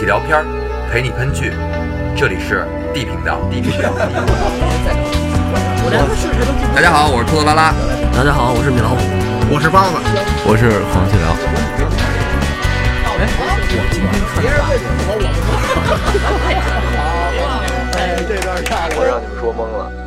起聊片儿，陪你喷剧。这里是 D 频道。D 频道。大家好，我是兔子拉拉。大家好，我是米老虎。我是包子，我是黄继辽。我让你们说懵了。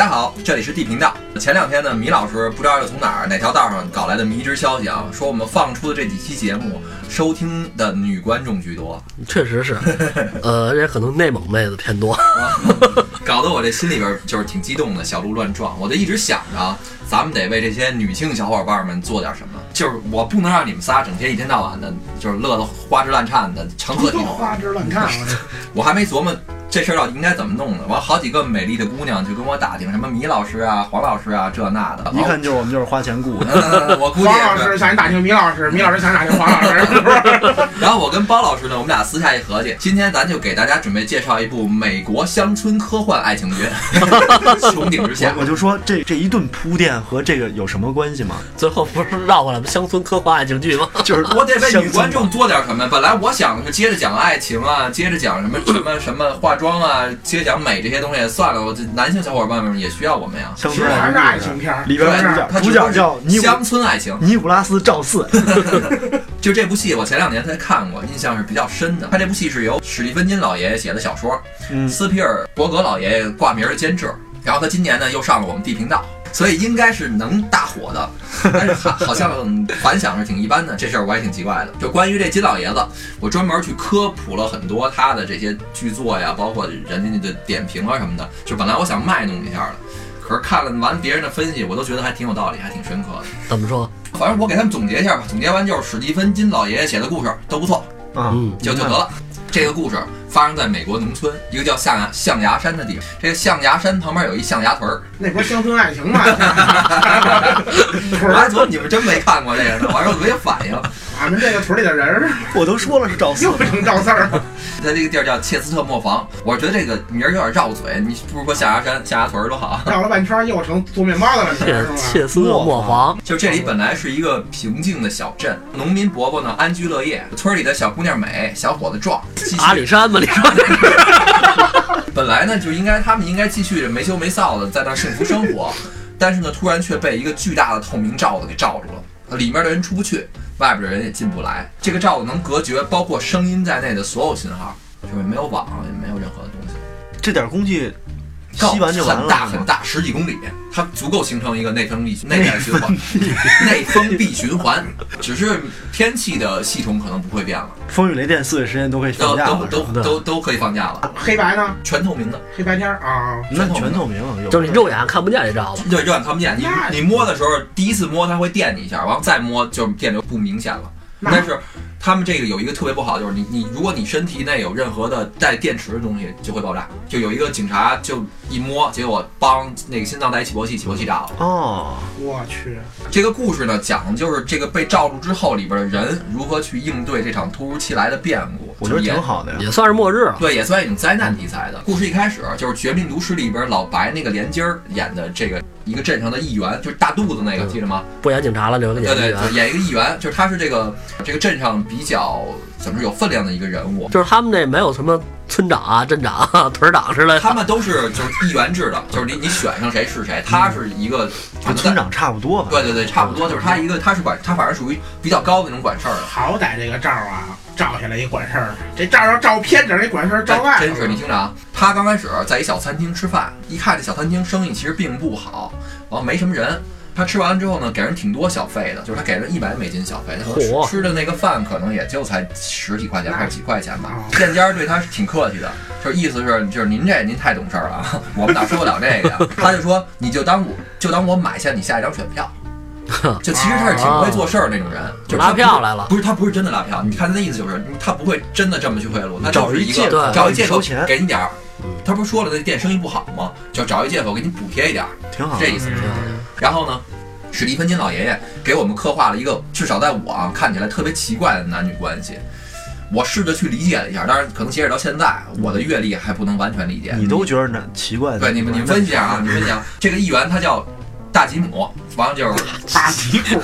家好，这里是地频道。前两天呢，米老师不知道又从哪儿哪条道上搞来的迷之消息啊，说我们放出的这几期节目收听的女观众居多，确实是，呃，而且可能内蒙妹子偏多。搞得我这心里边就是挺激动的，小鹿乱撞。我就一直想着，咱们得为这些女性小伙伴们做点什么。就是我不能让你们仨整天一天到晚的，就是乐得花枝乱颤的，成何体统？花枝乱颤，我 还没琢磨这事儿到底应该怎么弄呢。完，好几个美丽的姑娘就跟我打听什么米老师啊、黄老师啊这那的，一看就是我们就是花钱雇的。嗯我估计黄。老师想打听米老师，米老师想打听黄老师，然后我跟包老师呢，我们俩私下一合计，今天咱就给大家准备介绍一部美国乡村科幻爱情剧《穹顶之下我》。就说这这一顿铺垫和这个有什么关系吗？最后不是绕过来乡村科幻爱情剧吗？就是我得为女观众做点什么。本来我想的是接着讲爱情啊，接着讲什么什么什么化妆啊，接着讲美这些东西。算了，我这男性小伙伴们也需要我们呀。乡村其实还是爱情片儿。里边主角主角叫尼古乡村爱情。尼古拉斯赵四，就这部戏，我前两年才看过，印象是比较深的。他这部戏是由史蒂芬金老爷爷写的小说，嗯斯皮尔伯格老爷爷挂名儿监制，然后他今年呢又上了我们地频道，所以应该是能大火的，但是好好像反响是挺一般的，这事儿我也挺奇怪的。就关于这金老爷子，我专门去科普了很多他的这些剧作呀，包括人家的点评啊什么的。就本来我想卖弄一下的，可是看了完别人的分析，我都觉得还挺有道理，还挺深刻的。怎么说？反正我给他们总结一下吧，总结完就是史蒂芬金老爷爷写的故事都不错，啊，嗯，就就得了。这个故事发生在美国农村，一个叫象牙象牙山的地方。这个象牙山旁边有一象牙屯儿。那不是乡村爱情吗？我还琢磨你们真没看过这个呢，我没有反应。俺们这个屯里的人儿 我都说了是赵四又，成赵四儿了。它这个地儿叫切斯特磨坊，我觉得这个名儿有点绕嘴。你不如说象牙山、象牙屯儿多好。绕了半圈又成做面包的了，切斯特磨坊，就这里本来是一个平静的小镇，农民伯伯呢安居乐业，村里的小姑娘美，小伙子壮，阿里山嘛，你说 本来呢就应该他们应该继续没羞没臊的在那儿幸福生活，但是呢突然却被一个巨大的透明罩子给罩住了，里面的人出不去，外边的人也进不来。这个罩子能隔绝包括声音在内的所有信号，就是没有网，也没有任何的东西。这点工具吸完就完了，很大很大，十几公里，它足够形成一个内封闭内在循环，内封闭循环。只是天气的系统可能不会变了，风雨雷电四位时间都可以放假都都了，是吧都都都可以放假了，黑白呢？全透明的。黑白天儿啊，那全透明，就是你肉眼看不见这罩子。对，肉眼看不见。你你摸的时候，第一次摸它会电你一下，完了再摸就电流不明显了。那但是他们这个有一个特别不好，就是你你如果你身体内有任何的带电池的东西，就会爆炸。就有一个警察就一摸，结果帮，那个心脏带起搏器，起搏器炸了。哦，我去，这个故事呢，讲的就是这个被罩住之后，里边的人如何去应对这场突如其来的变故。我觉得挺好的呀。也算是末日了。对，也算一种灾难题材的故事。一开始就是《绝命毒师》里边老白那个连襟儿演的这个一个镇上的议员，就是大肚子那个，记得吗？不演警察了，留个对对，演员就。演一个议员，就是他是这个这个镇上比较怎么说有分量的一个人物。就是他们那没有什么村长啊、镇长啊、屯长之类的。他们都是就是议员制的，就是你你选上谁是谁，他是一个跟村。长差不多吧？对对对，差不多就是他一个，他是管他反正属于比较高的那种管事儿的。好歹这个罩儿啊，照下来一管事儿，这罩儿要照偏着，这管事儿照外头真是你听着啊，他刚开始在一小餐厅吃饭，一看这小餐厅生意其实并不好，然后没什么人。他吃完之后呢，给人挺多小费的，就是他给了一百美金小费，他可能吃吃的那个饭可能也就才十几块钱还是几块钱吧哦。店家对他是挺客气的，就是意思是就是您这您太懂事儿了啊，我们哪受得了这个呀？他就说你就当我就当我买下你下一张选票。就其实他是挺会做事儿那种人，就拉票来了不是他不是真的拉票，你看他那意思就是他不会真的这么去贿赂，他就是一个找一借口找一借口给你点儿嗯。他不是说了那店生意不好吗？就找一借口给你补贴一点儿，挺好的。这意思。嗯然后呢，史蒂芬金老爷爷给我们刻画了一个至少在我啊看起来特别奇怪的男女关系。我试着去理解了一下，当然可能截止到现在，我的阅历还不能完全理解。你都觉得那奇怪？对你们，你们分析一下啊，你分析一下，这个议员他叫大吉姆，完了就是大吉姆。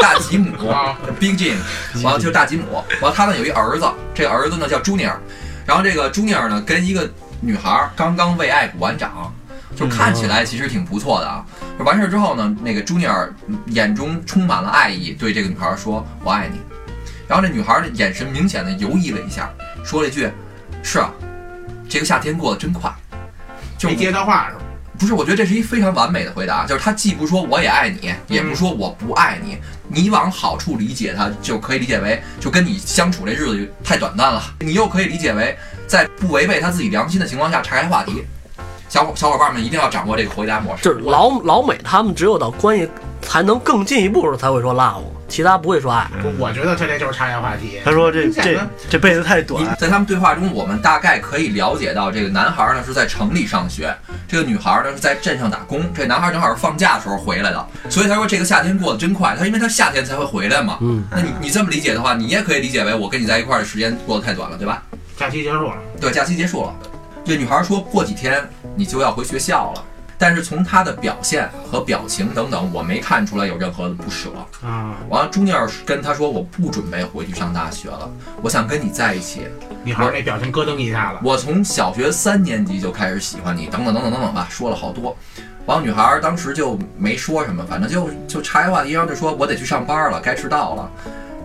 大吉姆。啊，Big Jim，完了就是大吉姆，完了他呢有一儿子，这个儿子呢叫 Junior，然后这个 Junior 呢跟一个女孩儿刚刚为爱鼓完掌，就看起来其实挺不错的啊。完事儿之后呢，那个 Junior 眼中充满了爱意，对这个女孩儿说：“我爱你。”然后这女孩儿的眼神明显的犹疑了一下，说了一句：“是啊，这个夏天过得真快。”就没接他话是吧？不是，我觉得这是一非常完美的回答，就是他既不说我也爱你，也不说我不爱你，你往好处理解他，就可以理解为就跟你相处这日子太短暂了，你又可以理解为在不违背他自己良心的情况下岔开话题。小伙小伙伴们一定要掌握这个回答模式，就是老老美他们只有到关系才能更进一步的时候才会说 love，其他不会说爱。我我觉得他这就是插言话题。他说这这这辈子太短，在他们对话中，我们大概可以了解到，这个男孩呢是在城里上学，这个女孩呢是在镇上打工。这男孩正好是放假的时候回来的，所以他说这个夏天过得真快。他因为他夏天才会回来嘛。嗯，那你你这么理解的话，你也可以理解为我跟你在一块儿的时间过得太短了，对吧？假期结束了，对，假期结束了。这女孩说过几天你就要回学校了，但是从她的表现和表情等等，我没看出来有任何的不舍。啊，完了，朱尼尔跟他说我不准备回去上大学了，我想跟你在一起。女孩那表情咯噔一下子，我从小学三年级就开始喜欢你，等等等等等等吧，说了好多。完了，女孩当时就没说什么，反正就就岔开话题，然后就说我得去上班了，该迟到了。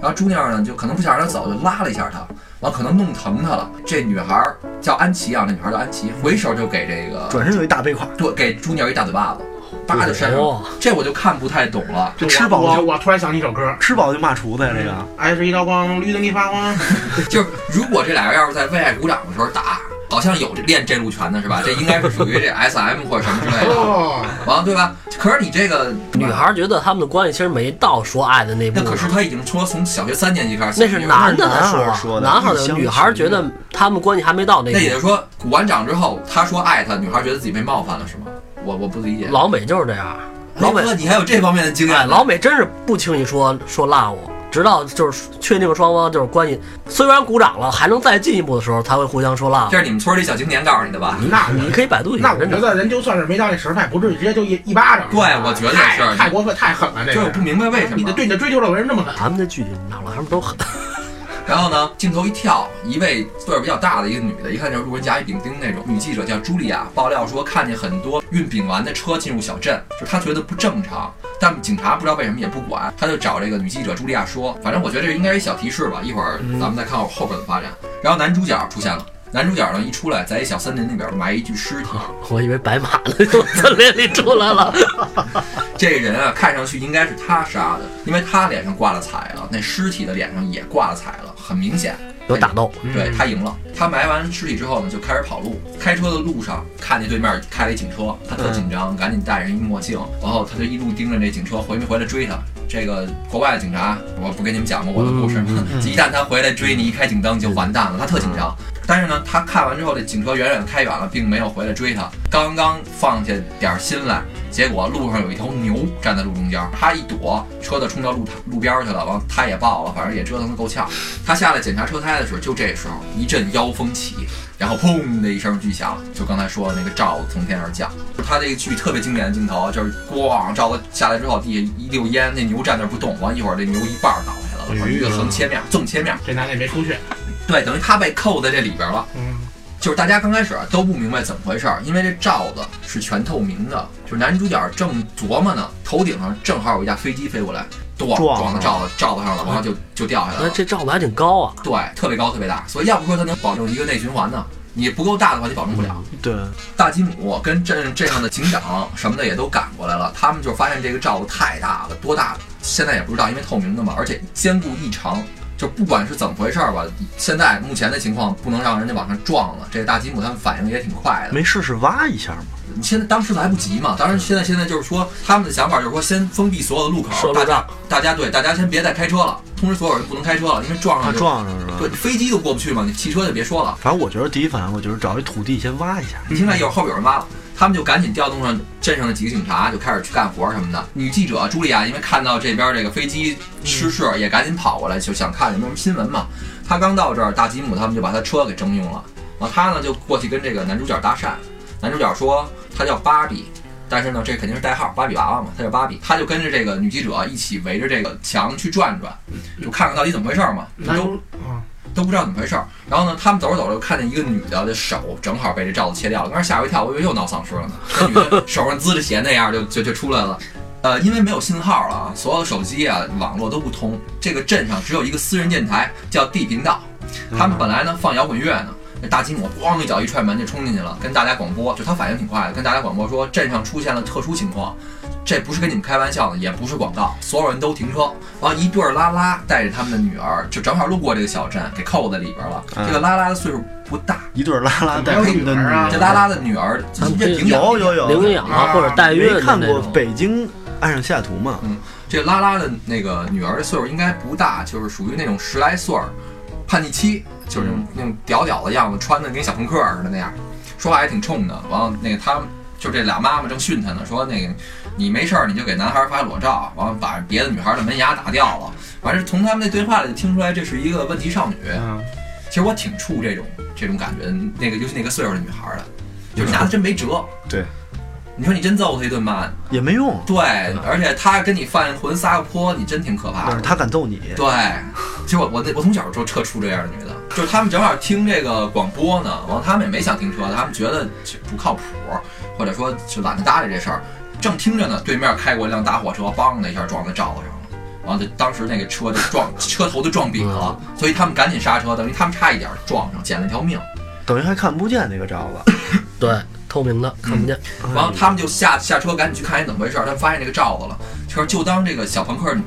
然后朱尼尔呢，就可能不想让他走，就拉了一下他，完了可能弄疼他了。这女孩叫安琪啊，那女孩叫安琪，回手就给这个转身就一大背胯，对给朱尼尔一大嘴巴子，叭就扇上了。这我就看不太懂了。这吃饱了我我突然想起一首歌，吃饱就骂厨子呀，这个爱是一道光，绿灯一发光。就是如果这俩人要是在为爱鼓掌的时候打，好像有练这路拳的是吧？这应该是属于这 S M 或者什么之类的。哦，完了对吧？可是你这个女孩觉得他们的关系其实没到说爱的那步那。可是他已经说从小学三年级开始，那是男的在那是男孩说的男孩一厢情女孩觉得他们关系还没到那步。那也就是说，鼓完掌之后，他说爱她，女孩觉得自己被冒犯了，是吗？我我不理解。老美就是这样，老美哥，你还有这方面的经验哎，老美真是不轻易说说 love，直到就是确定双方就是关系虽然鼓掌了，还能再进一步的时候，才会互相说 love 这。是你们村里小青年告诉你的吧？那你可以百度一下，那我。觉得人就算是没到那时候，他也不至于直接就一一巴掌。对我觉得是太过分，太狠了。这个就是我不明白为什么。你的对你的追求者为什么那么狠？咱们的剧里哪老他们都狠，然后呢，镜头一跳，一位岁数比较大的一个女的，一看就是路人甲乙丙丁那种女记者，叫茱莉亚，爆料说看见很多运丙烷的车进入小镇，就她觉得不正常，但警察不知道为什么也不管，她就找这个女记者茱莉亚说，反正我觉得这应该是一小提示吧，一会儿咱们再看后边的发展。然后男主角出现了，男主角呢一出来，在一小森林里边埋一具尸体，我以为白马呢，从森林里出来了。这个人啊看上去应该是他杀的，因为他脸上挂了彩了，那尸体的脸上也挂了彩了，很明显。有打斗，对他赢了。他埋完尸体之后呢，就开始跑路。开车的路上，看见对面开了一警车，他特紧张，赶紧戴上一墨镜，然后他就一路盯着这警车回没回来追他。这个国外的警察，我不跟你们讲过我的故事吗？一旦他回来追你，一开警灯就完蛋了，他特紧张。但是呢，他看完之后，这警车远远地开远了，并没有回来追他。刚刚放下点心来，结果路上有一头牛站在路中间，他一躲，车子冲到路路边去了，完他也爆了，反正也折腾得够呛。他下来检查车胎的时候，就这时候一阵妖风起，然后砰的一声巨响，就刚才说的那个罩子从天而降。他这个剧特别经典的镜头，就是咣罩子下来之后，地下一溜烟，那牛站那不动，完一会儿这牛一半倒下来了，一个横切面，纵切面，这男的也没出去。对，等于他被扣在这里边了。嗯，就是大家刚开始都不明白怎么回事儿，因为这罩子是全透明的，就是男主角正琢磨呢，头顶上正好有一架飞机飞过来，咣撞撞到罩子罩子上了，然后就就掉下来了。那这罩子还挺高啊。对，特别高，特别大，所以要不说它能保证一个内循环呢，你不够大的话，你保证不了。对，大吉姆跟镇镇上的警长什么的也都赶过来了，他们就发现这个罩子太大了，多大现在也不知道，因为透明的嘛，而且坚固异常。就不管是怎么回事儿吧，现在目前的情况不能让人家往上撞了。这个大吉姆他们反应也挺快的，没试试挖一下吗？现在当时来不及嘛，当然现在现在就是说他们的想法就是说先封闭所有的路口，大家大家对大家先别再开车了，通知所有人不能开车了，因为撞上就撞上是吧？对飞机都过不去嘛，你汽车就别说了。反正我觉得第一反应我就是找一土地先挖一下。你听着，一会儿后边有人挖了。他们就赶紧调动上镇上的几个警察，就开始去干活什么的。女记者茱莉亚因为看到这边这个飞机失事，也赶紧跑过来，就想看有没有什么新闻嘛。她刚到这儿，大吉姆他们就把她车给征用了，然后她呢就过去跟这个男主角搭讪。男主角说他叫芭比，但是呢这肯定是代号，芭比娃娃嘛，他叫芭比。他就跟着这个女记者一起围着这个墙去转转，就看看到底怎么回事嘛。男主啊，都不知道怎么回事儿。然后呢，他们走着走着就，看见一个女的的手正好被这罩子切掉了，当时吓我一跳，我以为又闹丧尸了呢。这女的手上滋着血那样就就 就出来了。呃，因为没有信号了啊，所有的手机啊、网络都不通。这个镇上只有一个私人电台，叫地频道。他们本来呢放摇滚乐呢，那大金姆咣一脚一踹门就冲进去了，跟大家广播，就他反应挺快的，跟大家广播说镇上出现了特殊情况，这不是跟你们开玩笑的，也不是广告，所有人都停车。然后一对儿拉拉带着他们的女儿，就正好路过这个小镇，给扣在里边了。嗯这个拉拉的岁数不大，一对拉拉带还有配的女儿啊这拉拉的女儿咱们这这领养有有有领养啊啊或者代孕看过《北京爱上西雅图》吗？嗯这拉拉的那个女儿的岁数应该不大，就是属于那种十来岁儿，叛逆期，就是那种那种屌屌的样子，穿的跟小朋克似的那样，说话也挺冲的。完了，那个他们就这俩妈妈正训他呢，说那个你没事儿你就给男孩发裸照，完了把别的女孩的门牙打掉了。反正从他们那对话里听出来，这是一个问题少女。嗯，其实我挺怵这种这种感觉，那个尤其那个岁数的女孩的，就是拿她真没辙。对，你说你真揍她一顿吧，也没用，对，而且她跟你犯浑撒个泼，你真挺可怕的。他敢揍你，对，其实我我我从小就特怵这样的女的，就是他们正好听这个广播呢，完了他们也没想停车，他们觉得这不靠谱，或者说就懒得搭理这事儿，正听着呢，对面开过一辆大货车，梆的一下撞在罩子上了。完了，就当时那个车就撞车头就撞瘪了，所以他们赶紧刹车，等于他们差一点撞上，捡了一条命。等于还看不见那个罩子。对，透明的看不见。然后，他们就下下车，赶紧去看一怎么回事儿。他们发现这个罩子了，就是就当这个小朋克女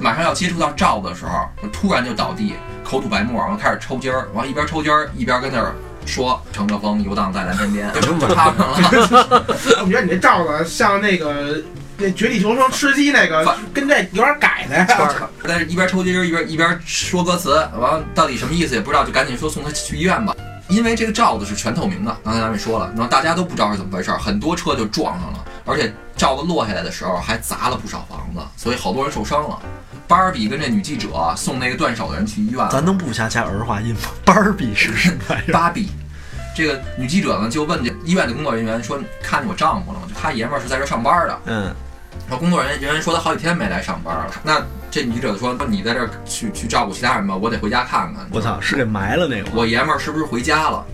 马上要接触到罩子的时候，突然就倒地，口吐白沫，然后开始抽筋儿，完了一边抽筋儿一边跟那儿说：“乘着风游荡在蓝天边。”就就插上了。我觉得你这罩子像那个那绝地求生吃鸡那个，跟这有点改的呀。但是一边抽筋儿一边一边说歌词，完了到底什么意思也不知道，就赶紧说送他去医院吧。因为这个罩子是全透明的，刚才咱们也说了，然后大家都不知道是怎么回事儿，很多车就撞上了，而且罩子落下来的时候还砸了不少房子，所以好多人受伤了。芭比跟这女记者送那个断手的人去医院了。咱能不瞎加儿化音吗？芭比是什么玩意儿？芭比。这个女记者呢就问这医院的工作人员说：“看见我丈夫了吗？就他爷们儿是在这儿上班的。嗯，”然后工作人员说他好几天没来上班了。那这女记者说：“你在这儿去去照顾其他人吧，我得回家看看。”我操，是给埋了那个？我爷们儿是不是回家了？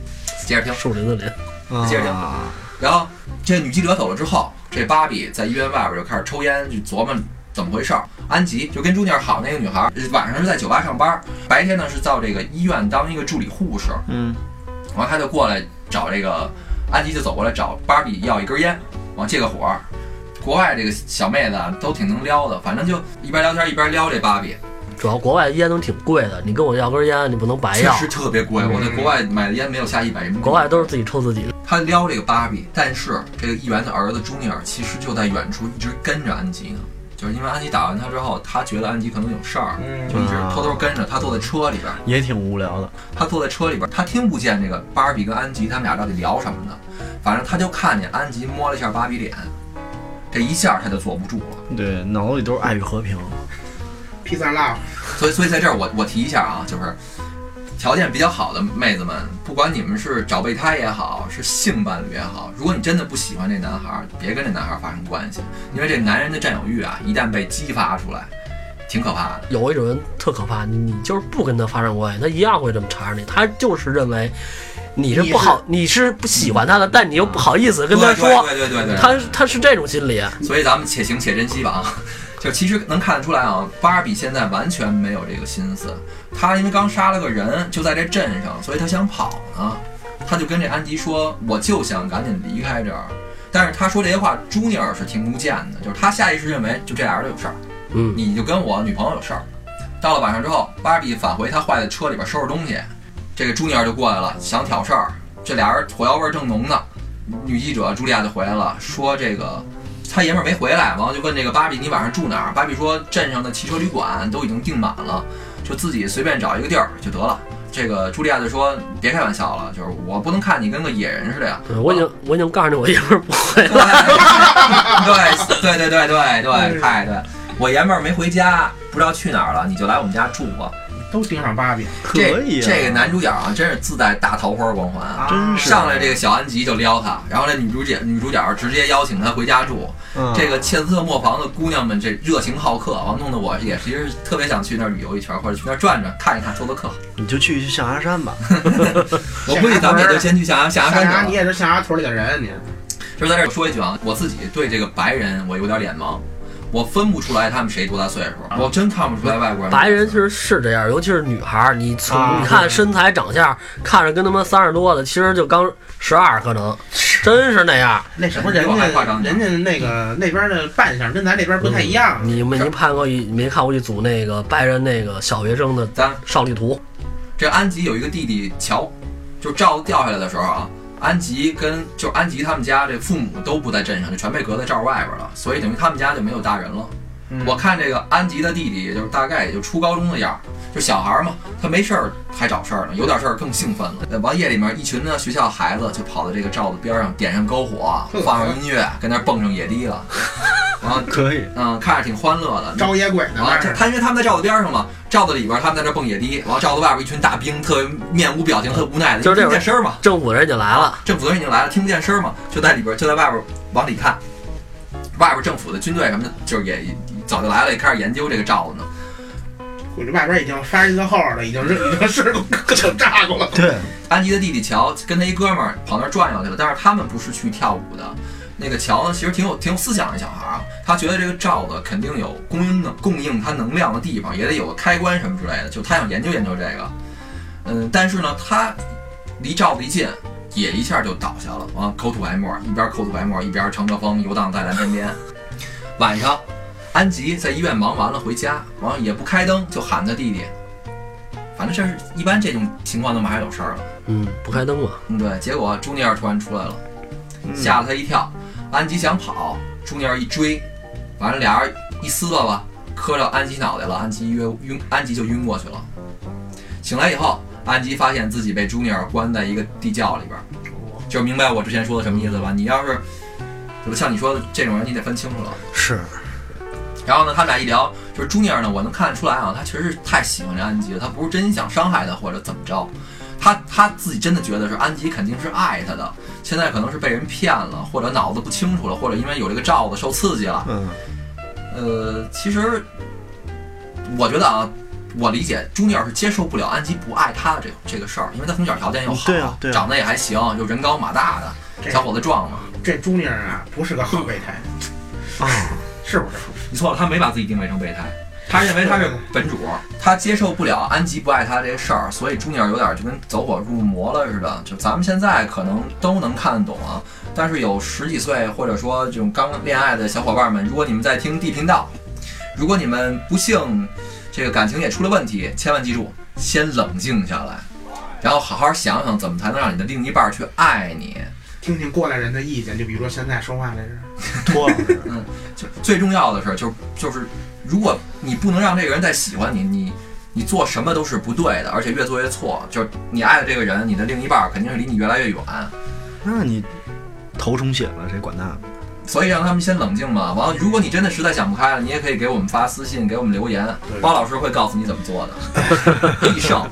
接着听。树林子林，接着啊，然后这女记者走了之后，这芭比在医院外边就开始抽烟，就琢磨怎么回事儿。安吉就跟朱尼尔好那个女孩，晚上是在酒吧上班，白天呢是到这个医院当一个助理护士。嗯，完了他就过来找这个安吉，就走过来找芭比要一根烟，完借个火儿。国外这个小妹子啊都挺能撩的，反正就一边聊天一边撩这芭比，主要国外烟都挺贵的，你跟我要根烟，你不能白要。确实特别贵。我在国外买的烟没有下一百人民币。国外都是自己抽自己的。他撩这个芭比，但是这个议员的儿子朱尼尔其实就在远处一直跟着安吉呢，就是因为安吉打完他之后，他觉得安吉可能有事儿，嗯就一直偷偷跟着他坐在车里边。也挺无聊的。他坐在车里边，他听不见这个芭比跟安吉他们俩到底聊什么呢？反正他就看见安吉摸了一下芭比脸，这一下他就坐不住了。对，脑子里都是爱与和平。Peace and love，所以，所以在这儿我我提一下啊，就是条件比较好的妹子们，不管你们是找备胎也好，是性伴侣也好，如果你真的不喜欢这男孩儿，别跟这男孩儿发生关系，因为这男人的占有欲啊，一旦被激发出来，挺可怕的。有一种人特可怕，你你就是不跟他发生关系，他一样会这么缠着你。他就是认为你是不好，你是不喜欢他的，但你又不好意思跟他说，对对对对对，他他是这种心理。所以咱们且行且珍惜吧啊！就其实能看得出来啊，芭比现在完全没有这个心思。他因为刚杀了个人，就在这镇上，所以他想跑呢。他就跟这安迪说：“我就想赶紧离开这儿。”但是他说这些话，朱尼尔是听不见的，就是他下意识认为就这俩人有事儿，嗯，你就跟我女朋友有事儿。到了晚上之后，芭比返回他坏的车里边收拾东西，这个朱尼尔就过来了，想挑事儿。这俩人火药味儿正浓呢，女记者茱莉亚就回来了，说这个他爷们儿没回来，完了就问这个芭比你晚上住哪儿？芭比说镇上的汽车旅馆都已经订满了，就自己随便找一个地儿就得了。这个茱莉亚就说：“别开玩笑了，就是我不能看你跟个野人似的呀。对我已经我已经告诉你，我爷们儿不会对”对对对对对对，太 对，我爷们儿没回家，不知道去哪儿了，你就来我们家住吧。都盯上芭比，可以啊，这个男主角啊，真是自带大桃花光环啊！真是上来这个小安吉就撩他，然后这女主角女主角直接邀请他回家住。嗯这个切斯特磨坊的姑娘们这热情好客，完弄得我也其实特别想去那儿旅游一圈，或者去那儿转转看一看，做做客。你就去象牙山吧。我估计咱们也就先去象牙象牙象牙山。你也是象牙屯里的人，你就是在这儿说一句啊，我自己对这个白人我有点脸盲，我分不出来他们谁多大岁数，我真看不出来外国人。白人其实是这样，尤其是女孩儿，你从啊你看身材长相，看着跟他妈三十多的，其实就刚十二，可能真是那样。那什么人我还夸张家人家那个那边的扮相跟咱这边不太一样。你没你看过一你没看过一组那个白人那个小学生的咱少女图？这安吉有一个弟弟乔，就罩子掉下来的时候啊，安吉跟就安吉他们家这父母都不在镇上，就全被隔在罩外边了，所以等于他们家就没有大人了。嗯我看这个安吉的弟弟，也就是大概也就初高中的样儿，就小孩儿嘛，他没事儿还找事儿呢，有点事儿更兴奋了。呃完夜里面一群呢学校孩子就跑到这个罩子边上，点上篝火，放上音乐，跟那儿蹦上野迪了，然后可以，嗯，看着挺欢乐的。招野鬼呢，啊，那是他他因为他们在罩子边上嘛，罩子里边他们在那蹦野迪，然后罩子外边一群大兵，特别面无表情，特无奈的，听不就是这会儿见声儿嘛，政府人就来了，政府人已经来了，听不见声儿嘛，就在里边就在外边往里看，外边政府的军队什么的，就是也早就来了，也开始研究这个罩子呢。我这外边已经发一个号了，已经是已经是各种炸过了。对，安吉的弟弟乔跟他一哥们儿跑那儿转悠去了，但是他们不是去跳舞的。那个乔呢，其实挺有挺有思想的小孩儿啊，他觉得这个罩子肯定有供应能供应它能量的地方，也得有个开关什么之类的，就他想研究研究这个。嗯，但是呢，他离罩子一近，也一下就倒下了，完了口吐白沫，一边口吐白沫，一边乘着风游荡在蓝天边。晚上，安吉在医院忙完了回家，完了也不开灯，就喊他弟弟。反正这是一般这种情况都马上有事儿了。嗯，不开灯嘛，嗯，对，结果朱尼尔突然出来了，嗯吓了他一跳。安吉想跑，朱尼尔一追，完了俩人一撕巴吧，磕着安吉脑袋了，安吉晕晕，安吉就晕过去了。醒来以后，安吉发现自己被朱尼尔关在一个地窖里边儿，就明白我之前说的什么意思吧？你要是怎么像你说的这种人，你得分清楚了。是，然后呢，他们俩一聊，就是朱尼尔呢，我能看得出来啊，他确实是太喜欢这安吉了，他不是真想伤害他或者怎么着，他他自己真的觉得是安吉肯定是爱他的，现在可能是被人骗了，或者脑子不清楚了，或者因为有这个罩子受刺激了。嗯，呃，其实我觉得啊，我理解朱尼尔是接受不了安吉不爱他的这个这个事儿，因为他从小条件又好，对啊对啊长得也还行，就人高马大的，这小伙子壮嘛。这朱妮儿啊，不是个好备胎，啊，是不是？你错了，他没把自己定位成备胎，他认为他是本主，他接受不了安吉不爱他这个事儿，所以朱尼尔有点就跟走火入魔了似的。就咱们现在可能都能看得懂啊，但是有十几岁或者说这种刚恋爱的小伙伴们，如果你们在听 D 频道，如果你们不幸这个感情也出了问题，千万记住，先冷静下来，然后好好想想怎么才能让你的另一半去爱你。听听过来人的意见，就比如说现在说话这 是，托老师，就最重要的是，就就是，如果你不能让这个人再喜欢你，你你做什么都是不对的，而且越做越错。就是你爱的这个人，你的另一半肯定是离你越来越远，那你头充血了，谁管那？所以让他们先冷静嘛。完了，如果你真的实在想不开了，你也可以给我们发私信，给我们留言，包老师会告诉你怎么做的，必胜。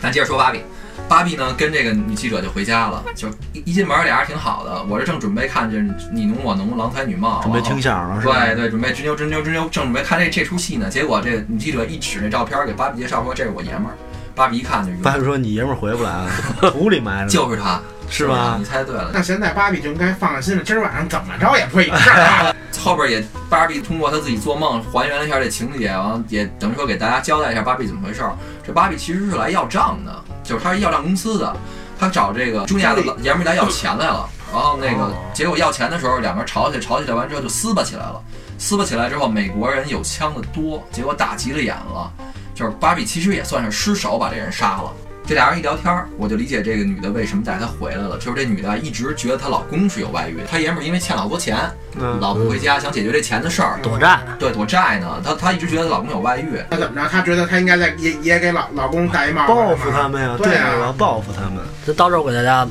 咱接着说芭比。芭比呢，跟这个女记者就回家了，就一一进门俩人挺好的，我这正准备看这你侬我侬，郎才女貌，准备听相声是吧？对对，准备执牛执牛执牛，正准备看这这出戏呢，结果这女记者一指那照片给芭比介绍说这是我爷们儿，芭比一看就晕爸爸说你爷们儿回不来了，土里埋着，就是他，是吧你？猜对了。那现在芭比就应该放下心了，今儿晚上怎么着也不会有事儿啊。后边也芭比通过她自己做梦还原了一下这情节，完了也等于说给大家交代一下芭比怎么回事儿。这芭比其实是来要账的，就是他是要账公司的，他找这个中亚的老爷们儿来要钱来了。然后那个哦结果要钱的时候，两个人吵起来，吵起来完之后就撕巴起来了。撕巴起来之后，美国人有枪的多，结果打急了眼了。就是巴比其实也算是失手把这人杀了。这俩人一聊天儿，我就理解这个女的为什么带他回来了。就是这女的一直觉得她老公是有外遇，她爷们儿因为欠老多钱，嗯，老不回家，想解决这钱的事儿，躲债，对躲债呢。她她一直觉得她老公有外遇，那怎么着？她觉得她应该在也也给老老公戴一帽子，报复他们呀，对啊，我要啊，报复他们。就到这儿我给大家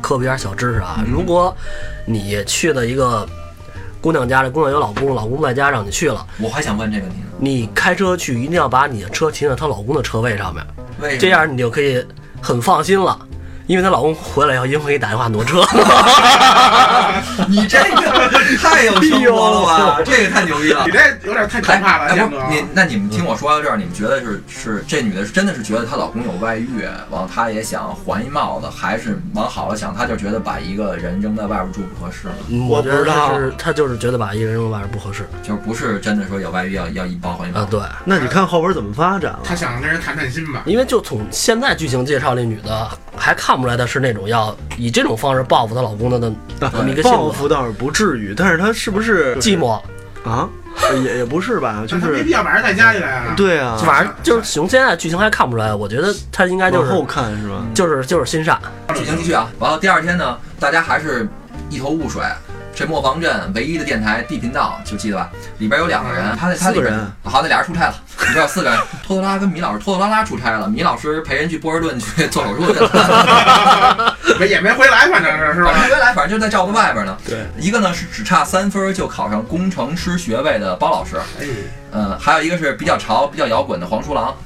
科普一点小知识啊。如果你去了一个姑娘家这，姑娘有老公，老公在家让你去了，我还想问这个问题呢，你开车去一定要把你的车停在她老公的车位上面，为这样你就可以很放心了。因为她老公回来以后，一定会给你打电话挪车。你这个太有生活了吧？这个太牛逼了你。这有点太可怕了，哎，不是。你，那你们听我说到这儿，你们觉得是是这女的是真的是觉得她老公有外遇，完了她也想还一帽子，还是往好了想，她就觉得把一个人扔在外边住不合适我我觉得不知道她是她就是觉得把一个人扔外边不合适就是不是真的说有外遇要要一包还一包啊。？对，那你看后边怎么发展了？她想跟人谈谈心吧？因为就从现在剧情介绍，那女的还看不出来她是那种要以这种方式报复她老公的的这 么一个性格。报复倒是不至于，但是她是不是寂寞，啊？也也不是吧，就是没必要把人带家里来啊。对啊，反正就是从现在剧情还看不出来。我觉得她应该就是后看是吧？就是就是心善，剧情继续啊，完了第二天呢，大家还是一头雾水。这磨坊镇唯一的电台地频道，就记得吧？里边有两个人，他那他里边四个人好，那俩人出差了，里边有四个人。托托拉跟米老师，托托拉拉出差了，米老师陪人去波士顿去做手术去了，没也没回来，反正是是吧？没回来，反正就在罩子外边呢。对，一个呢是只差三分就考上工程师学位的包老师，哎，嗯，还有一个是比较潮、比较摇滚的黄鼠狼。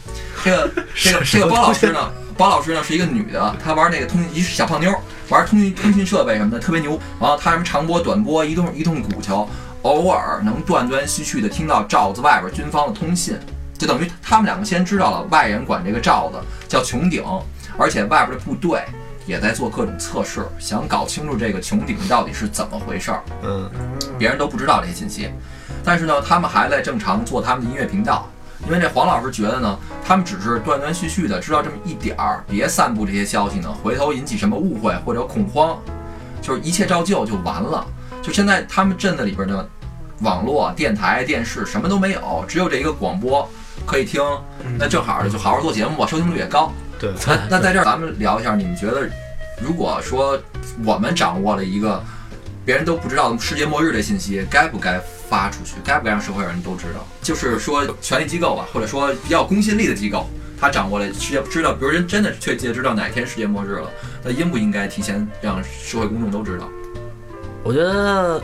这个这个这个包老师呢，包老师呢是一个女的，她玩那个通一小胖妞，玩通讯通讯设备什么的特别牛。然后他什么长波、短波，一通一通鼓球，偶尔能断断续续的听到罩子外边军方的通信，就等于他们两个先知道了外人管这个罩子叫穹顶，而且外边的部队也在做各种测试，想搞清楚这个穹顶到底是怎么回事儿。嗯，别人都不知道这些信息。但是呢，他们还在正常做他们的音乐频道，因为这黄老师觉得呢，他们只是断断续续的知道这么一点儿，别散布这些消息呢，回头引起什么误会或者恐慌，就是一切照旧就完了。就现在他们镇子里边的网络、电台、电视什么都没有，只有这一个广播可以听，那正好就好好做节目吧，收听率也高。对，那那在这儿咱们聊一下，你们觉得，如果说我们掌握了一个别人都不知道世界末日的信息，该不该发出去？该不该让社会人都知道？就是说，权力机构吧，或者说比较有公信力的机构，他掌握了世界知道，比如人真的确切知道哪天世界末日了，那应不应该提前让社会公众都知道？我觉得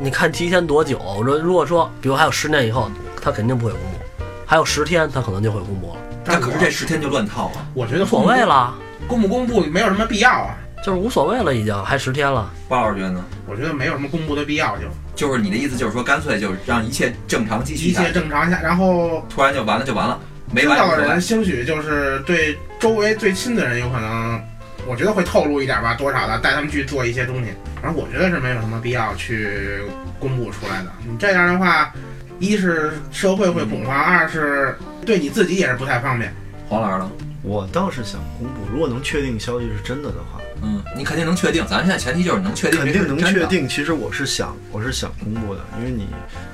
你看提前多久？我说如果说，比如还有十年以后，他肯定不会公布；还有十天，他可能就会公布了，那可是这十天就乱套了！我觉得无所谓，了，公不公布没有什么必要啊。就是无所谓了，已经还十天了。包老师觉得呢？我觉得没有什么公布的必要，就就是你的意思，就是说干脆就让一切正常继续一切正常下，然后突然就完了就完了，没知完就完道的人。兴许就是对周围最亲的人有可能，我觉得会透露一点吧，多少的带他们去做一些东西。反正我觉得是没有什么必要去公布出来的。你这样的话，一是社会会恐慌，二是对你自己也是不太方便。黄老师呢？我倒是想公布，如果能确定消息是真的的话，嗯，你肯定能确定，咱现在前提就是能确定，肯定能确。定。其实我是想，我是想公布的，因为你，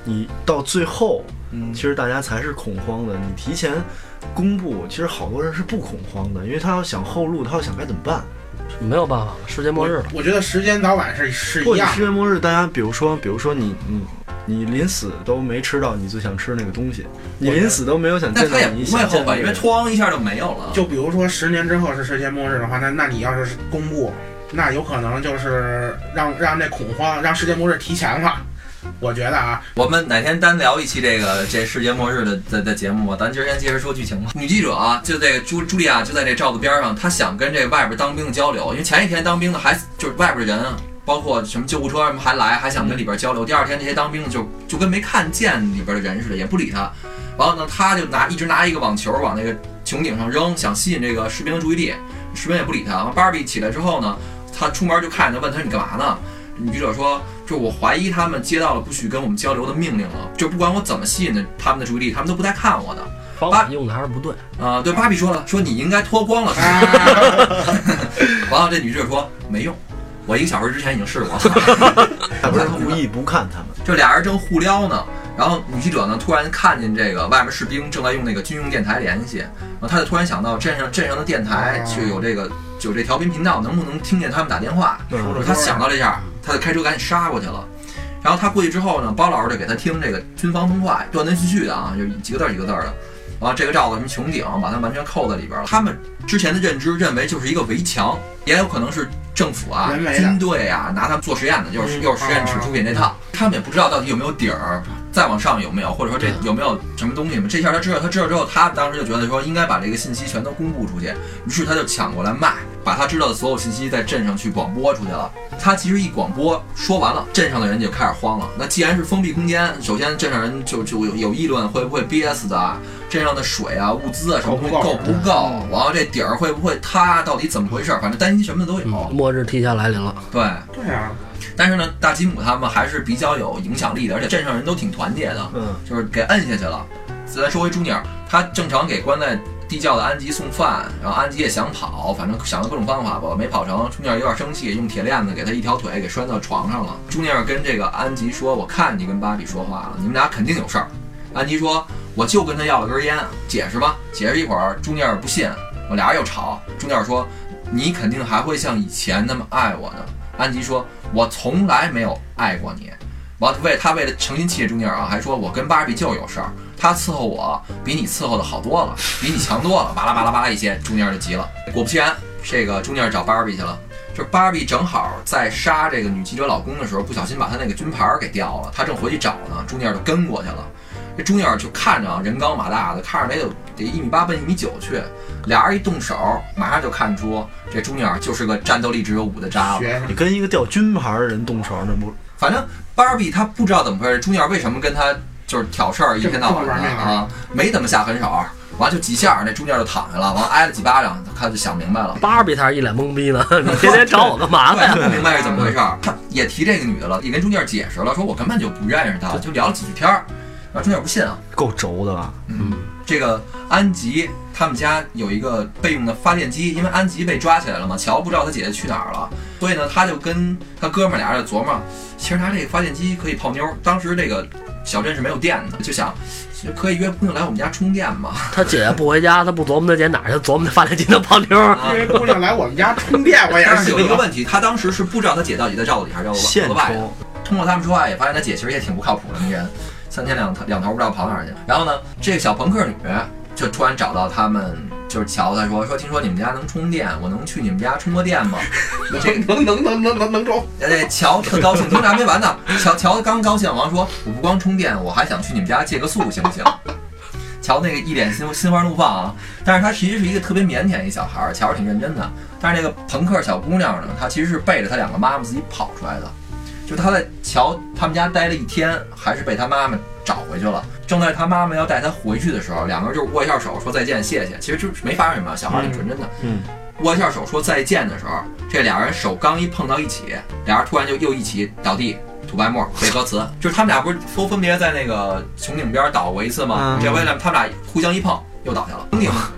你到最后，嗯其，实大家才是恐慌的。你提前公布，其实好多人是不恐慌的，因为他要想后路，他要想该怎么办。没有办法，世界末日了。我觉得时间早晚是是一样的。世界末日，大家比如说，比如说你你你临死都没吃到你最想吃那个东西，你临死都没有想见到你想会后吧，因为。哐一下就没有了。就比如说十年之后是世界末日的话，那那你要是公布，那有可能就是让让这恐慌，让世界末日提前了。我觉得啊，我们哪天单聊一期这个这世界末日的的的节目吧？咱今儿先接着说剧情吧。女记者啊，就这个朱茱莉亚就在这罩子边上，她想跟这外边当兵的交流，因为前一天当兵的还就是外边的人啊，包括什么救护车什么还来，还想跟里边交流。第二天那些当兵的就就跟没看见里边的人似的，也不理他。完了呢，他就拿一直拿一个网球往那个穹顶上扔，想吸引这个士兵的注意力。士兵也不理他。芭比起来之后呢，他出门就看见他，问他你干嘛呢？女记者说：“就我怀疑他们接到了不许跟我们交流的命令了，就不管我怎么吸引的他们的注意力，他们都不带看我的。方法用的还是不对。啊、对，芭比说了，说你应该脱光了。啊 完了，这女记者说没用，我一个小时之前已经试过了。他不是故意不看他们，这俩人正互撩呢，然然后女记者呢，突然看见这个外面士兵正在用那个军用电台联系，然后她就突然想到镇上镇上的电台就有这个就有这调频频道，能不能听见他们打电话？嗯她想到这下，她就开车赶紧杀过去了。然后她过去之后呢，包老师就给她听这个军方通话，断断续续的啊，就几个字儿几个字儿的。然后，这个罩子什么穹顶，把它完全扣在里边了。他们之前的认知认为就是一个围墙，也有可能是政府啊军队啊拿他们做实验的，就是嗯又是实验室出品这套。他们也不知道到底有没有底儿，再往上有没有，或者说这有没有什么东西嘛？这下他知道，他知道之后，他当时就觉得说应该把这个信息全都公布出去，于是他就抢过来卖，把他知道的所有信息在镇上去广播出去了。他其实一广播说完了，镇上的人就开始慌了。那既然是封闭空间，首先镇上人就就有有议论会不会憋死的啊，镇上的水啊、物资啊什么东西够够不够不够，完了这底儿会不会塌，到底怎么回事儿？反正担心什么的都有。嗯，末日提前来临了。对，对啊，但是呢，大吉姆他们还是比较有影响力的，而且镇上人都挺团结的。嗯，就是给摁下去了。咱说回朱尼尔，他正常给关在地窖的安吉送饭，然后安吉也想跑，反正想了各种方法吧，没跑成。朱尼尔有点生气，用铁链子给他一条腿给拴到床上了。朱尼尔跟这个安吉说：“我看你跟芭比说话了，你们俩肯定有事儿。”安吉说：“我就跟他要了根烟，解释吧。”解释一会儿，朱尼尔不信，我俩人又吵。朱尼尔说：“你肯定还会像以前那么爱我的。”安吉说：“我从来没有爱过你。”完，为他为了诚心气朱尼尔啊，还说我跟芭比就有事儿，他伺候我比你伺候的好多了，比你强多了，巴拉巴拉巴拉一些，朱尼尔就急了。果不其然，这个朱尼尔找芭比去了。就是芭比正好在杀这个女记者老公的时候，不小心把他那个军牌儿给掉了，他正回去找呢，朱尼尔就跟过去了。这朱尼尔就看着啊，人高马大的，看着得有得一米八奔一米九去，俩人一动手，马上就看出这朱尼尔就是个战斗力只有五的渣子。学你跟一个掉军牌的人动手，那不反正芭比他不知道怎么回事，朱尼尔为什么跟他就是挑事儿，一天到晚的啊，没怎么下狠手，完了就几下，那朱尼尔就躺下了，完了挨了几巴掌，他就想明白了。芭比他是一脸懵逼呢，你天天找我干嘛对，呢？不明白是怎么回事儿，他也提这个女的了，也跟朱尼尔解释了，说我根本就不认识她，就聊了几句天儿。然后朱尼尔不信啊，够轴的吧？嗯，这个安吉他们家有一个备用的发电机，因为安吉被抓起来了嘛，乔不知道他姐姐去哪儿了，所以呢，他就跟他哥们俩人就琢磨，其实拿这个发电机可以泡妞。当时这个小镇是没有电的，就想可以约姑娘来我们家充电嘛。他姐姐不回家，他不琢磨他姐哪儿去，琢磨那发电机能泡妞儿。啊因为姑娘来我们家充电，我也但是是有一个问题，他当时是不知道他姐到底在罩子里还是罩现子外的。通过他们说话也发现他姐其实也挺不靠谱的那人，三天两头两头不知道跑哪儿去。然后呢，这个小朋克女就突然找到他们，就是乔他说说听说你们家能充电，我能去你们家充个电吗？这个能能能能能能充，呃，乔特高兴，听着还没完呢。乔乔刚高兴，完说我不光充电，我还想去你们家借个宿，行不行？乔那个一脸心心花怒放啊，但是他其实是一个特别腼腆一小孩儿，乔是挺认真的。但是那个朋克小姑娘呢，她其实是背着她两个妈妈自己跑出来的。就他在乔他们家待了一天，还是被他妈妈找回去了。正在他妈妈要带他回去的时候，两个人就握一下手说再见，谢谢。其实就是没发生什么，小孩儿挺纯真的。嗯，握一下手说再见的时候，这俩人手刚一碰到一起，俩人突然就又一起倒地。吐白沫背歌词，就是他们俩不是都分别在那个穹顶边倒过一次吗？嗯这回呢，他们俩互相一碰，又倒下了。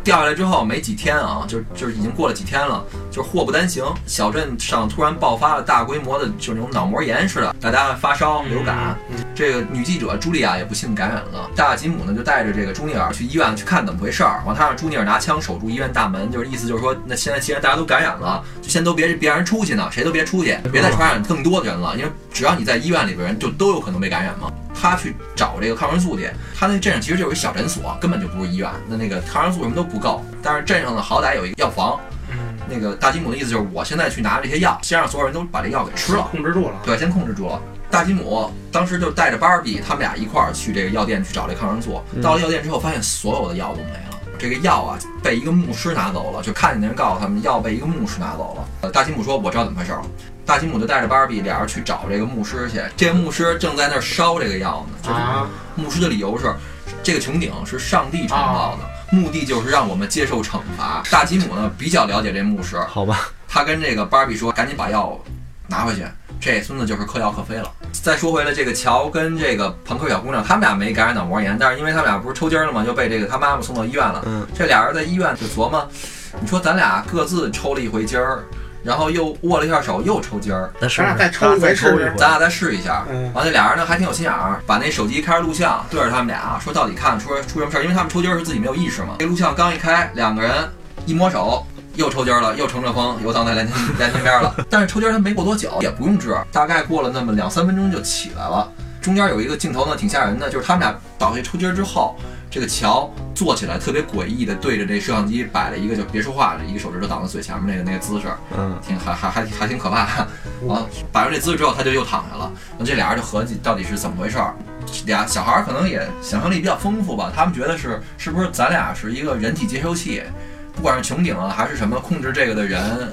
掉下来之后没几天啊，就就是已经过了几天了，就是祸不单行，小镇上突然爆发了大规模的，就是那种脑膜炎似的，大家发烧、流感。这个女记者朱莉亚也不幸感染了，大吉姆呢就带着这个朱尼尔去医院去看怎么回事儿，完他让朱尼尔拿枪守住医院大门，就是意思就是说，那现在既然大家都感染了，就先都别别让人出去呢，谁都别出去，别再传染更多的人了，因为只要你在医院里边人就都有可能被感染嘛。他去找这个抗生素去，他那镇上其实就是一小诊所，根本就不是医院，那那个抗生素什么都不够，但是镇上呢好歹有一个药房。嗯，那个大吉姆的意思就是，我现在去拿这些药，先让所有人都把这药给吃了。控制住了。对，先控制住了。大吉姆当时就带着芭比，他们俩一块儿去这个药店去找这抗生素。到了药店之后，发现所有的药都没了。这个药啊，被一个牧师拿走了，就看见那人告诉他们，药被一个牧师拿走了。呃，大吉姆说：“我知道怎么回事了。”大吉姆就带着芭比俩人去找这个牧师去。这个牧师正在那儿烧这个药呢。就是啊，牧师的理由是，这个穹顶是上帝创造的，目的就是让我们接受惩罚。大吉姆呢比较了解这牧师，好吧，他跟这个芭比说：“赶紧把药拿回去。”这孙子就是嗑药嗑飞了。再说回来，这个乔跟这个朋克小姑娘，他们俩没感染脑膜炎，但是因为他们俩不是抽筋儿了嘛，就被这个他妈妈送到医院了。嗯，这俩人在医院就琢磨，你说咱俩各自抽了一回筋儿，然后又握了一下手，又抽筋儿。咱俩再抽一回试试。咱俩再试一下。嗯完了，俩人呢还挺有心眼儿，把那手机开着录像，对着他们俩说到底看出出什么事儿，因为他们抽筋儿是自己没有意识嘛。这录像刚一开，两个人一摸手。又抽筋儿了，又乘着风，游荡在蓝天 蓝天边了。但是抽筋儿他没过多久，也不用治，大概过了那么两三分钟就起来了。中间有一个镜头呢，挺吓人的，就是他们俩倒下抽筋儿之后，这个乔坐起来特别诡异的对着这摄像机摆了一个就别说话的一个手指头挡在嘴前面那个那个姿势，嗯，挺还还还还挺可怕。啊，摆完这姿势之后，他就又躺下了。那这俩人就合计到底是怎么回事儿？俩小孩儿可能也想象力比较丰富吧，他们觉得是是不是咱俩是一个人体接收器，不管是穹顶啊还是什么控制这个的人，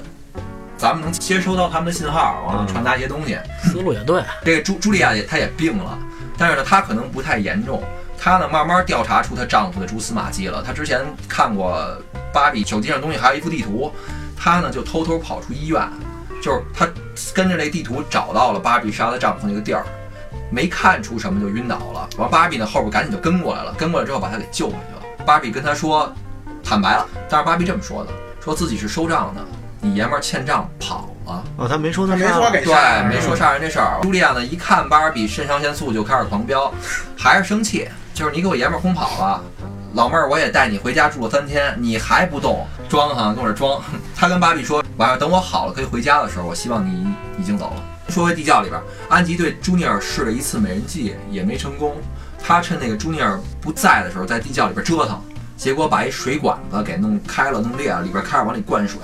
咱们能接收到他们的信号，完了传达一些东西。思路也对，这个朱朱莉亚也她也病了，但是呢，她可能不太严重。她呢，慢慢调查出她丈夫的蛛丝马迹了。她之前看过芭比手机上东西，还有一幅地图，她呢就偷偷跑出医院，就是她跟着这地图找到了芭比杀她丈夫那个地儿，没看出什么就晕倒了。完，芭比呢后边赶紧就跟过来了，跟过来之后把她给救回去了。芭比跟她说坦白了，但是芭比这么说的，说自己是收账的，你爷们儿欠账跑了。哦，他没说他他没说给杀对，没说杀人这事儿。茱莉亚呢，一看芭比肾上腺素就开始狂飙，还是生气，就是你给我爷们儿轰跑了。老妹儿，我也带你回家住了三天，你还不动，装哈，跟我这装。他跟芭比说，晚上等我好了可以回家的时候，我希望你已经走了。说回地窖里边，安吉对朱尼尔试了一次美人计，也没成功。他趁那个朱尼尔不在的时候，在地窖里边折腾，结果把一水管子给弄开了、弄裂了，里边开始往里灌水。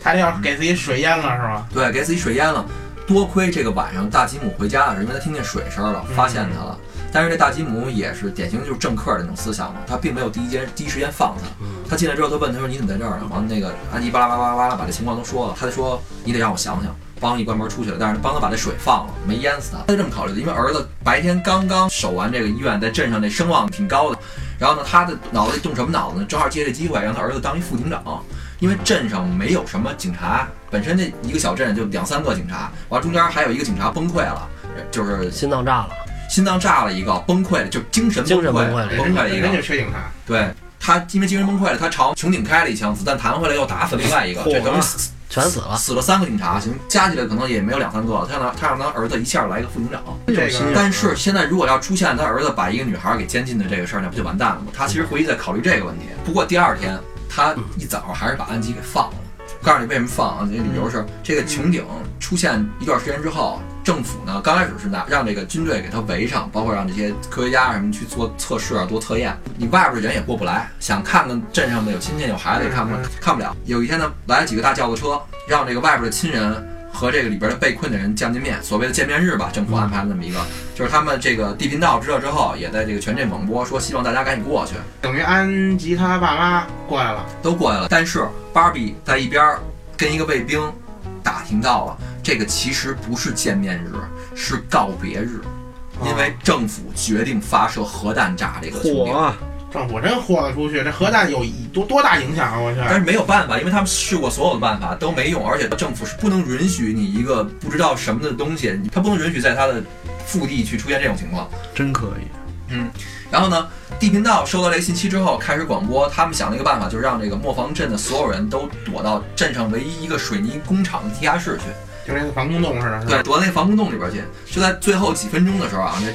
他这要给自己水淹了是吧？对，给自己水淹了。多亏这个晚上大吉姆回家的时候，因为他听见水声了，发现他了。但是这大吉姆也是典型就是政客的那种思想嘛，他并没有第一间第一时间放他。他进来之后，他问他说：“你怎么在这儿呢？”完了，那个安吉巴拉巴拉巴拉把这情况都说了，他就说：“你得让我想想。”帮一关门出去了，但是帮他把这水放了，没淹死他。他是这么考虑的，因为儿子白天刚刚守完这个医院，在镇上这声望挺高的。然后呢，他的脑子里动什么脑子呢？正好借这机会让他儿子当一副警长。因为镇上没有什么警察，本身这一个小镇就两三个警察，完中间还有一个警察崩溃了，就是心脏炸了，心脏炸了一个，崩溃了，就精神崩溃了崩溃了一人就个。缺警察。对他，因为精神崩溃了，他朝穹顶开了一枪，子弹弹回来又打死另外一个，这等于死全死了。死了三个警察，行，加起来可能也没有两三个。他让他他让他儿子一下来一个副警长。这个但是现在如果要出现他儿子把一个女孩给监禁的这个事儿，那不就完蛋了吗？他其实回去在考虑这个问题。不过第二天他一早还是把安吉给放了。告诉你为什么放啊？这理由是这个穹顶出现一段时间之后，政府呢刚开始是拿让这个军队给他围上，包括让这些科学家什么去做测试啊、多测验。你外边的人也过不来，想看看镇上的有亲戚有孩子也看不看不了。有一天呢，来了几个大轿子车，让这个外边的亲人和这个里边的被困的人见见面，所谓的见面日吧，政府安排了这么一个，就是他们这个地频道知道之后，也在这个全镇广播说，希望大家赶紧过去，等于安吉他爸妈过来了，都过来了。但是芭比在一边儿跟一个卫兵打听到了，这个其实不是见面日，是告别日，因为政府决定发射核弹炸这个穹顶。火啊！政府真豁得出去，这核弹有多多大影响啊！我去，但是没有办法，因为他们试过所有的办法都没用，而且政府是不能允许你一个不知道什么的东西，他不能允许在他的腹地去出现这种情况。真可以，然后呢，地频道收到这个信息之后，开始广播。他们想了一个办法，就是让这个磨坊镇的所有人都躲到镇上唯一一个水泥工厂的地下室去，就跟那个防空洞似的，对，？躲到那防空洞里边去。就在最后几分钟的时候啊，那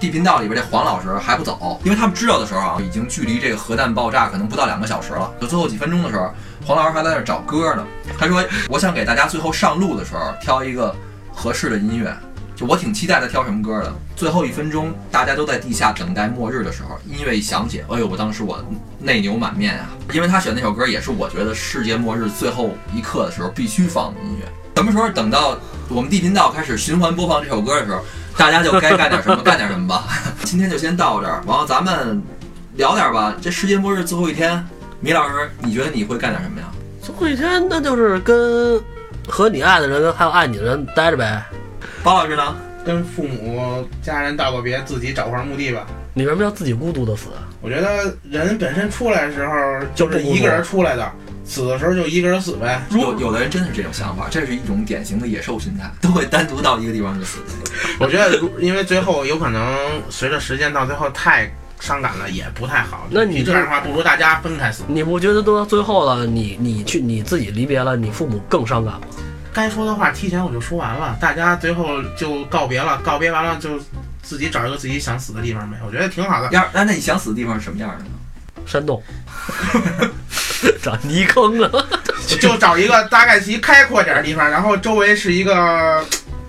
地频道里边这黄老师还不走，因为他们知道的时候啊，已经距离这个核弹爆炸可能不到两个小时了。就最后几分钟的时候，黄老师还在那儿找歌呢。他说：“我想给大家最后上路的时候挑一个合适的音乐。”就我挺期待他挑什么歌的。最后一分钟，大家都在地下等待末日的时候，音乐一响起，哎呦，我当时我内牛满面啊！因为他选那首歌也是我觉得世界末日最后一刻的时候必须放的音乐。什么时候等到我们地频道开始循环播放这首歌的时候，大家就该干点什么干点什么吧。今天就先到这儿，然后咱们聊点吧。这世界末日最后一天，米老师，你觉得你会干点什么呀？最后一天，那就是跟和你爱的人，还有爱你的人待着呗。包老师呢？跟父母家人道个别，自己找块墓地吧。你为什么要自己孤独的死？我觉得人本身出来的时候就是一个人出来的，死的时候就一个人死呗。有有的人真的是这种想法，这是一种典型的野兽心态，都会单独到一个地方去死。我觉得如，因为最后有可能随着时间到最后太伤感了，也不太好。那你这样的话，不如大家分开死。你不觉得都到最后了，你你去你自己离别了，你父母更伤感吗？该说的话提前我就说完了，大家最后就告别了，告别完了就自己找一个自己想死的地方呗，我觉得挺好的。要那那你想死的地方是什么样的呢？山洞，找泥坑啊！就找一个大概其开阔点的地方，然后周围是一个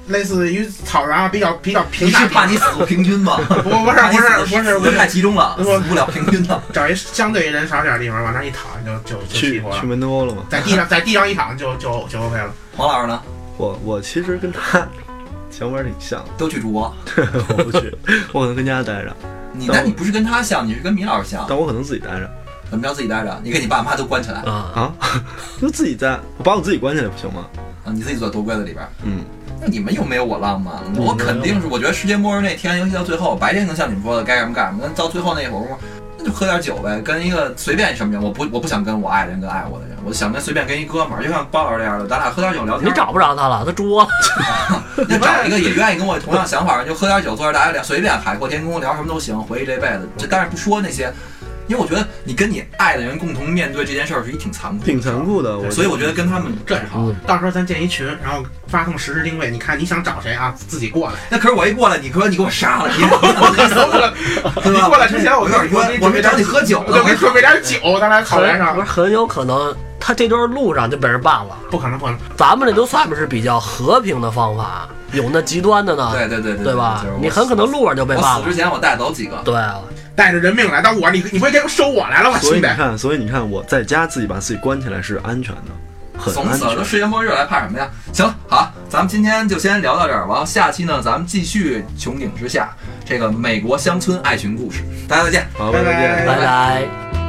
类似于草原比较比较平你坦的地方。是怕你死不平均吗？不不是不是不是不是，太集中了，我死不了平均的。找一相对人少点的地方往那一躺就就就去齐活了去，门头沟了吗？在地上在地上一躺就就就 OK 了。黄老师呢？我我其实跟他想法挺像的，都去主播。我不去，我可能跟家待着，你那你不是跟他像，你是跟米老师像。但我可能自己待着怎么着自己待着？你给你爸妈都关起来啊，啊，就自己在，我把我自己关起来不行吗？啊？你自己坐多柜子里边。嗯，那你们又没有我浪漫，我肯定是，我觉得世界末日那天，尤其到最后，白天能像你们说的该干嘛干什么，但到最后那会儿，那就喝点酒呗，跟一个随便什么人，我不我不想跟我爱的人跟爱我的人，我想跟随便跟一哥们儿，就像包老师这样的，咱俩喝点酒聊天。你找不着他了，他作了。那找一个也愿意跟我同样想法，就喝点酒，坐着大家聊，随便海阔天空聊什么都行，回忆这辈子。这但是不说那些，因为我觉得你跟你爱的人共同面对这件事儿是一挺残酷的，挺残酷的，我所以我觉得跟他们这样好嗯，到时候咱建一群，然后发送实时定位，你看你想找谁啊，自己过来。那可是我一过来，你说你给我杀了，你 我可能不能，对吧？你过来之前我有点冤，我没找你喝酒呢，我就给你准备点酒，咱俩考验上不是。很有可能他这段路上就被人办了。不可能，不可能。咱们这都算不是比较和平的方法，有那极端的呢，对对对对对吧就是？你很可能路上就被办了我死之。前我带走几个，对啊，带着人命来到我，你你不会给收我来了吗，所以你看，所以你看，我在家自己把自己关起来是安全的，很安怂死了，都。世界末日了，还怕什么呀？行了，好，咱们今天就先聊到这儿，完了下期呢，咱们继续穹顶之下这个美国乡村爱情故事，大家再见。好，拜拜拜拜拜拜。